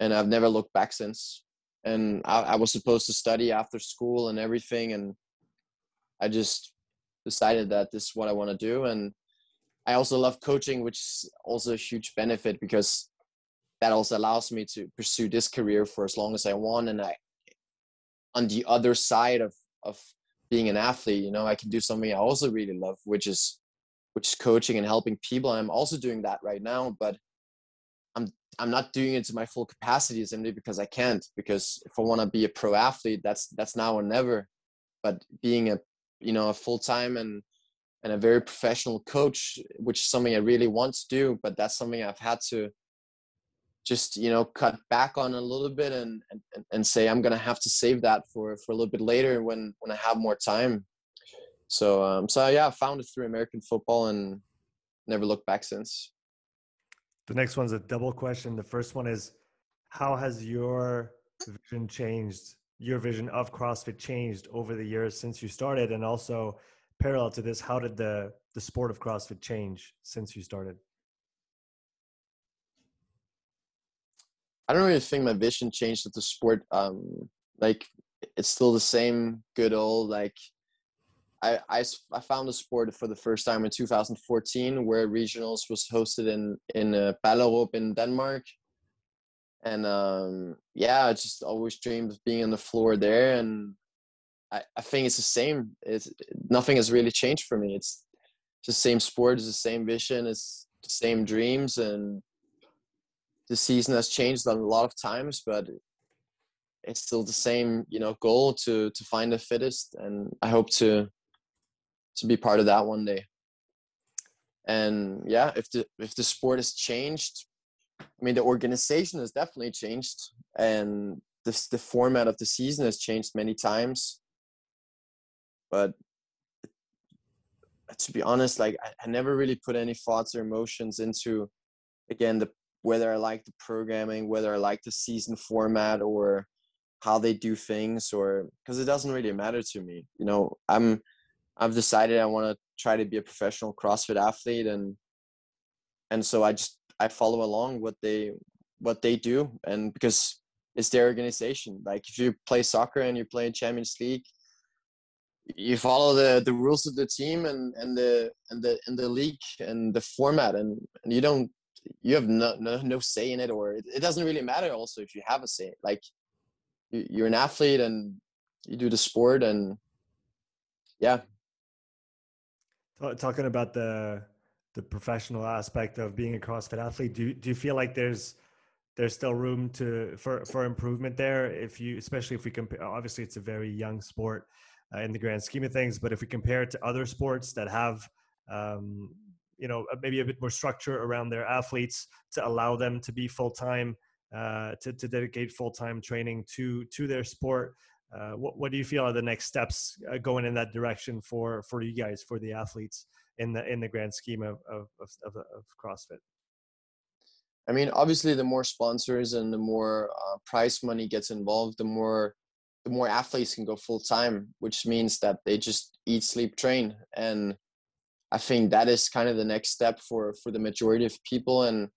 and I've never looked back since. And I, I was supposed to study after school and everything, and I just decided that this is what I want to do. And I also love coaching, which is also a huge benefit because that also allows me to pursue this career for as long as I want. And I, on the other side of of being an athlete, you know, I can do something I also really love, which is which is coaching and helping people. I'm also doing that right now, but I'm I'm not doing it to my full capacity simply because I can't. Because if I want to be a pro athlete, that's that's now or never. But being a you know a full time and and a very professional coach, which is something I really want to do, but that's something I've had to just you know cut back on a little bit and and, and say I'm gonna have to save that for for a little bit later when when I have more time. So um so yeah, I found it through American football and never looked back since. The next one's a double question. The first one is how has your vision changed? Your vision of CrossFit changed over the years since you started and also parallel to this, how did the the sport of CrossFit change since you started? I don't really think my vision changed with the sport. Um, like it's still the same good old like I, I, I found the sport for the first time in 2014 where regionals was hosted in in uh, Ballerup in Denmark and um, yeah I just always dreamed of being on the floor there and I, I think it's the same it's nothing has really changed for me it's the same sport it's the same vision it's the same dreams and the season has changed a lot of times but it's still the same you know goal to to find the fittest and i hope to to be part of that one day. And yeah, if the if the sport has changed, I mean the organization has definitely changed, and the the format of the season has changed many times. But to be honest, like I, I never really put any thoughts or emotions into, again, the whether I like the programming, whether I like the season format, or how they do things, or because it doesn't really matter to me. You know, I'm I've decided I want to try to be a professional CrossFit athlete, and and so I just I follow along what they what they do, and because it's their organization. Like if you play soccer and you play in Champions League, you follow the the rules of the team and and the and the and the league and the format, and, and you don't you have no, no no say in it, or it, it doesn't really matter. Also, if you have a say, like you, you're an athlete and you do the sport, and yeah, talking about the the professional aspect of being a CrossFit athlete, do do you feel like there's there's still room to for for improvement there? If you, especially if we compare, obviously it's a very young sport uh, in the grand scheme of things, but if we compare it to other sports that have um, you know maybe a bit more structure around their athletes to allow them to be full time uh, to, to dedicate full time training to to their sport. Uh, what, what do you feel are the next steps uh, going in that direction for for you guys for the athletes in the in the grand scheme of of, of, of, of CrossFit? I mean, obviously, the more sponsors and the more uh, prize money gets involved, the more the more athletes can go full time, which means that they just eat, sleep, train, and I think that is kind of the next step for for the majority of people. And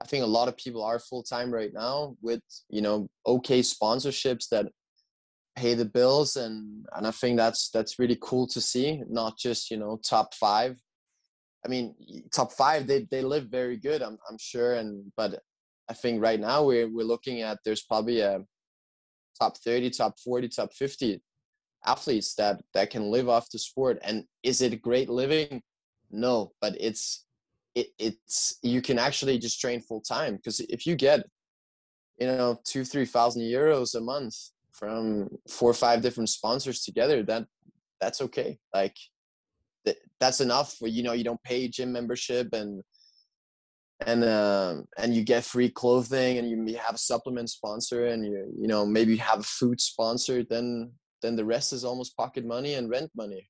I think a lot of people are full time right now with you know okay sponsorships that pay the bills and and I think that's that's really cool to see not just you know top 5 I mean top 5 they they live very good I'm I'm sure and but I think right now we're we're looking at there's probably a top 30 top 40 top 50 athletes that that can live off the sport and is it great living no but it's it, it's you can actually just train full time because if you get you know two three thousand euros a month from four or five different sponsors together that that's okay like that's enough for you know you don't pay gym membership and and um and you get free clothing and you have a supplement sponsor and you you know maybe you have a food sponsor then then the rest is almost pocket money and rent money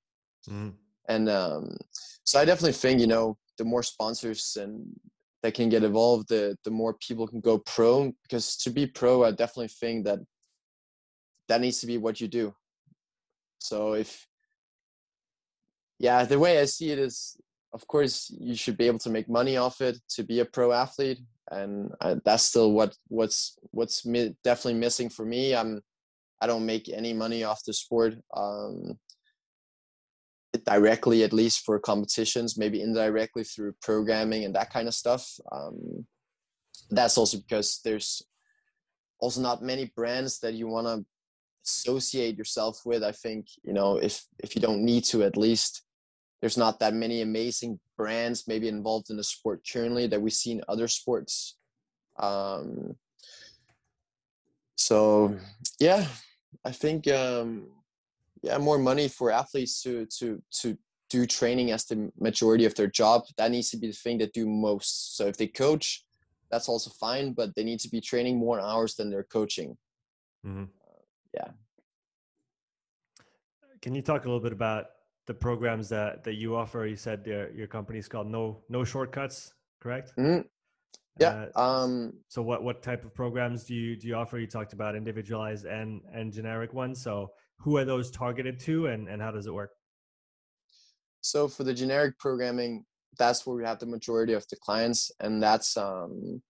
mm. And um so i definitely think you know the more sponsors and that can get involved the the more people can go pro because to be pro i definitely think that that needs to be what you do. So if yeah the way i see it is of course you should be able to make money off it to be a pro athlete and uh, that's still what what's what's mi- definitely missing for me. I'm i don't make any money off the sport. Um directly at least for competitions maybe indirectly through programming and that kind of stuff um that's also because there's also not many brands that you want to associate yourself with i think you know if if you don't need to at least there's not that many amazing brands maybe involved in the sport currently that we see in other sports. Um, so yeah, I think um, yeah, more money for athletes to to to do training as the majority of their job. That needs to be the thing they do most. So if they coach, that's also fine, but they need to be training more hours than they're coaching. Mm-hmm. Uh, yeah. Can you talk a little bit about the programs that that you offer. You said your your company is called No No Shortcuts, correct? Mm-hmm. Yeah. Uh, um, so what what type of programs do you do you offer? You talked about individualized and and generic ones. So who are those targeted to, and and how does it work? So for the generic programming, that's where we have the majority of the clients, and that's um,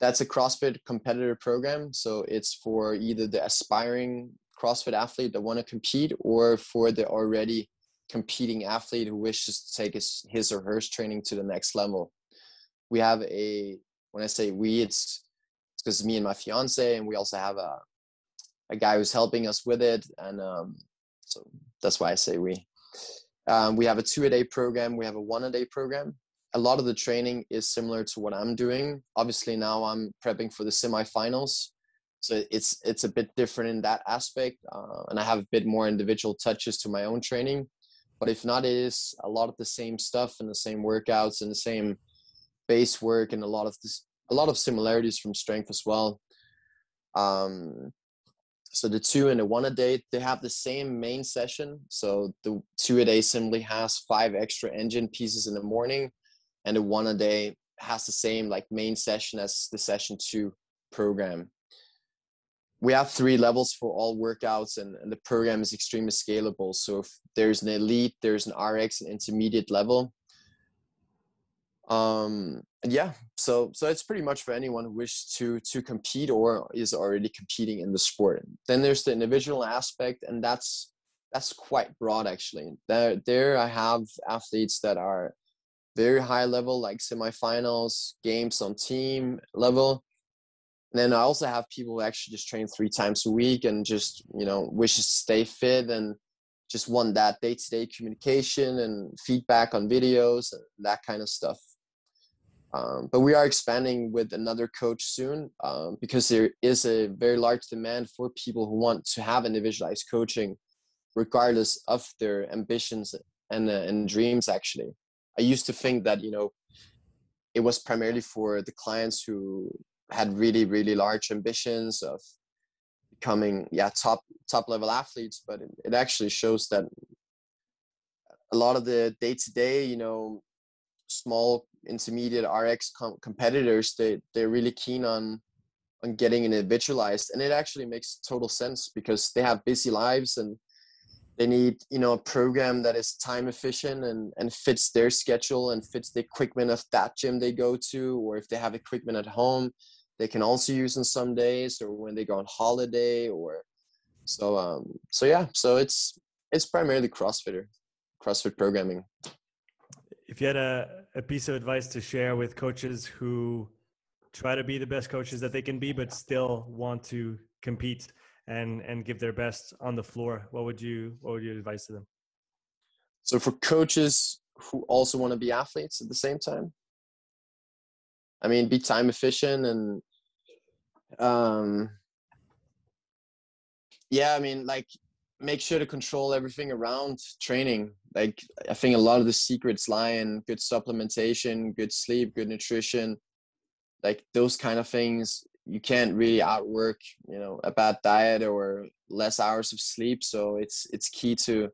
that's a CrossFit competitor program. So it's for either the aspiring CrossFit athlete that want to compete or for the already competing athlete who wishes to take his, his or her training to the next level. We have a, when I say we, it's because me and my fiance, and we also have a, a guy who's helping us with it. And um, so that's why I say we. Um, we have a two a day program, we have a one a day program. A lot of the training is similar to what I'm doing. Obviously, now I'm prepping for the semifinals so it's it's a bit different in that aspect uh, and i have a bit more individual touches to my own training but if not it is a lot of the same stuff and the same workouts and the same base work and a lot of this a lot of similarities from strength as well um, so the two and the one a day they have the same main session. So the two a day simply has five extra engine pieces in the morning and the one a day has the same like main session as the session two program. We have three levels for all workouts and, and, the program is extremely scalable. So if there's an elite there's an rx an intermediate level um yeah so so it's pretty much for anyone who wishes to to compete or is already competing in the sport. Then there's the individual aspect and that's that's quite broad actually. There there i have athletes that are very high level like semifinals games on team level. And then I also have people who actually just train three times a week and just, you know, wishes to stay fit and just want that day to day communication and feedback on videos, and that kind of stuff. Um, but we are expanding with another coach soon um, because there is a very large demand for people who want to have individualized coaching, regardless of their ambitions and, uh, and dreams, actually. I used to think that, you know, it was primarily for the clients who had really really large ambitions of becoming yeah top top level athletes but it, it actually shows that a lot of the day to day you know small intermediate rx com- competitors they they're really keen on on getting individualized. And it actually makes total sense because they have busy lives and they need you know a program that is time efficient and and fits their schedule and fits the equipment of that gym they go to. Or if they have equipment at home they can also use on some days or when they go on holiday or so um so yeah so it's it's primarily crossfitter crossfit programming if you had a, a piece of advice to share with coaches who try to be the best coaches that they can be but still want to compete and and give their best on the floor what would you what would you advise to them? So for coaches who also want to be athletes at the same time? I mean, be time efficient and um yeah, I mean, like make sure to control everything around training. Like I think a lot of the secrets lie in good supplementation, good sleep, good nutrition, like those kind of things. You can't really outwork, you know, a bad diet or less hours of sleep. So it's it's key to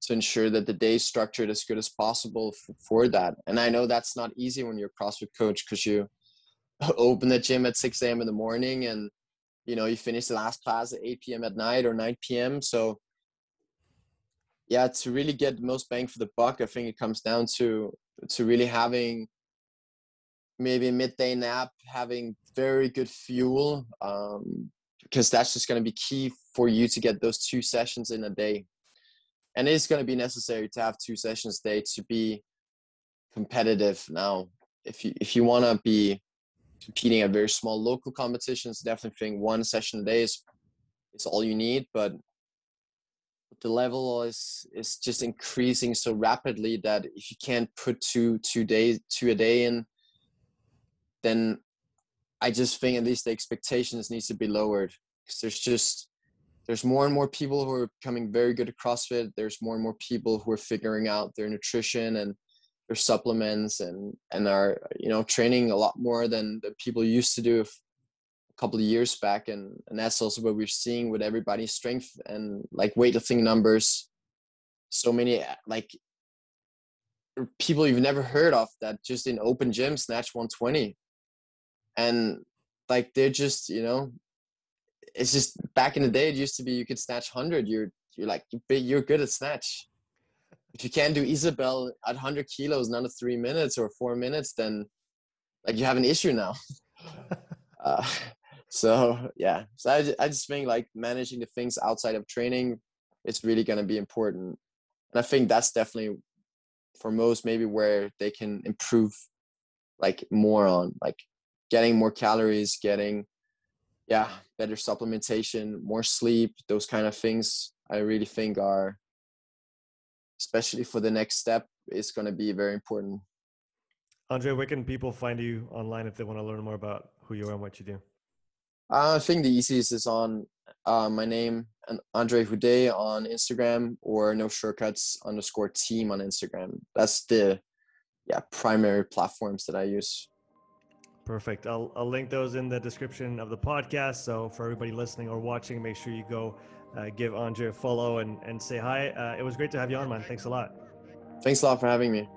to ensure that the day is structured as good as possible for, for that. And I know that's not easy when you're a CrossFit coach because you open the gym at 6 a.m. in the morning and you know you finish the last class at 8 p.m. at night or 9 p.m. So yeah, to really get most bang for the buck, I think it comes down to to really having maybe a midday nap, having very good fuel, um, because that's just going to be key for you to get those two sessions in a day. And it's going to be necessary to have two sessions a day to be competitive. Now, if you if you want to be competing at very small local competitions, definitely think one session a day is is all you need. But the level is is just increasing so rapidly that if you can't put two two days two a day in, then I just think at least the expectations needs to be lowered because there's just there's more and more people who are becoming very good at CrossFit. There's more and more people who are figuring out their nutrition and their supplements and and are you know training a lot more than the people used to do a couple of years back and and that's also what we're seeing with everybody's strength and like weightlifting numbers. So many uh, like er, people you've never heard of that just in open gym snatch 120 and like they're just you know it's just back in the day it used to be you could snatch 100 you're you're like you're good at snatch if you can't do Isabel at 100 kilos in under three minutes or four minutes then like you have an issue now. Uh, so yeah. So I, I just think like managing the things outside of training it's really going to be important. And i think that's definitely for most maybe where they can improve like more on like getting more calories, getting yeah, better supplementation, more sleep, those kind of things I really think are especially for the next step is going to be very important. Andre, where can people find you online if they want to learn more about who you are and what you do? Uh, I think the easiest is on uh, my name, Andre Houdet on Instagram or no shortcuts underscore team on Instagram. That's the yeah primary platforms that I use. Perfect. I'll, I'll link those in the description of the podcast. So for everybody listening or watching, make sure you go uh, give Andre a follow and, and say hi. Uh, it was great to have you on, man. Thanks a lot. Thanks a lot for having me.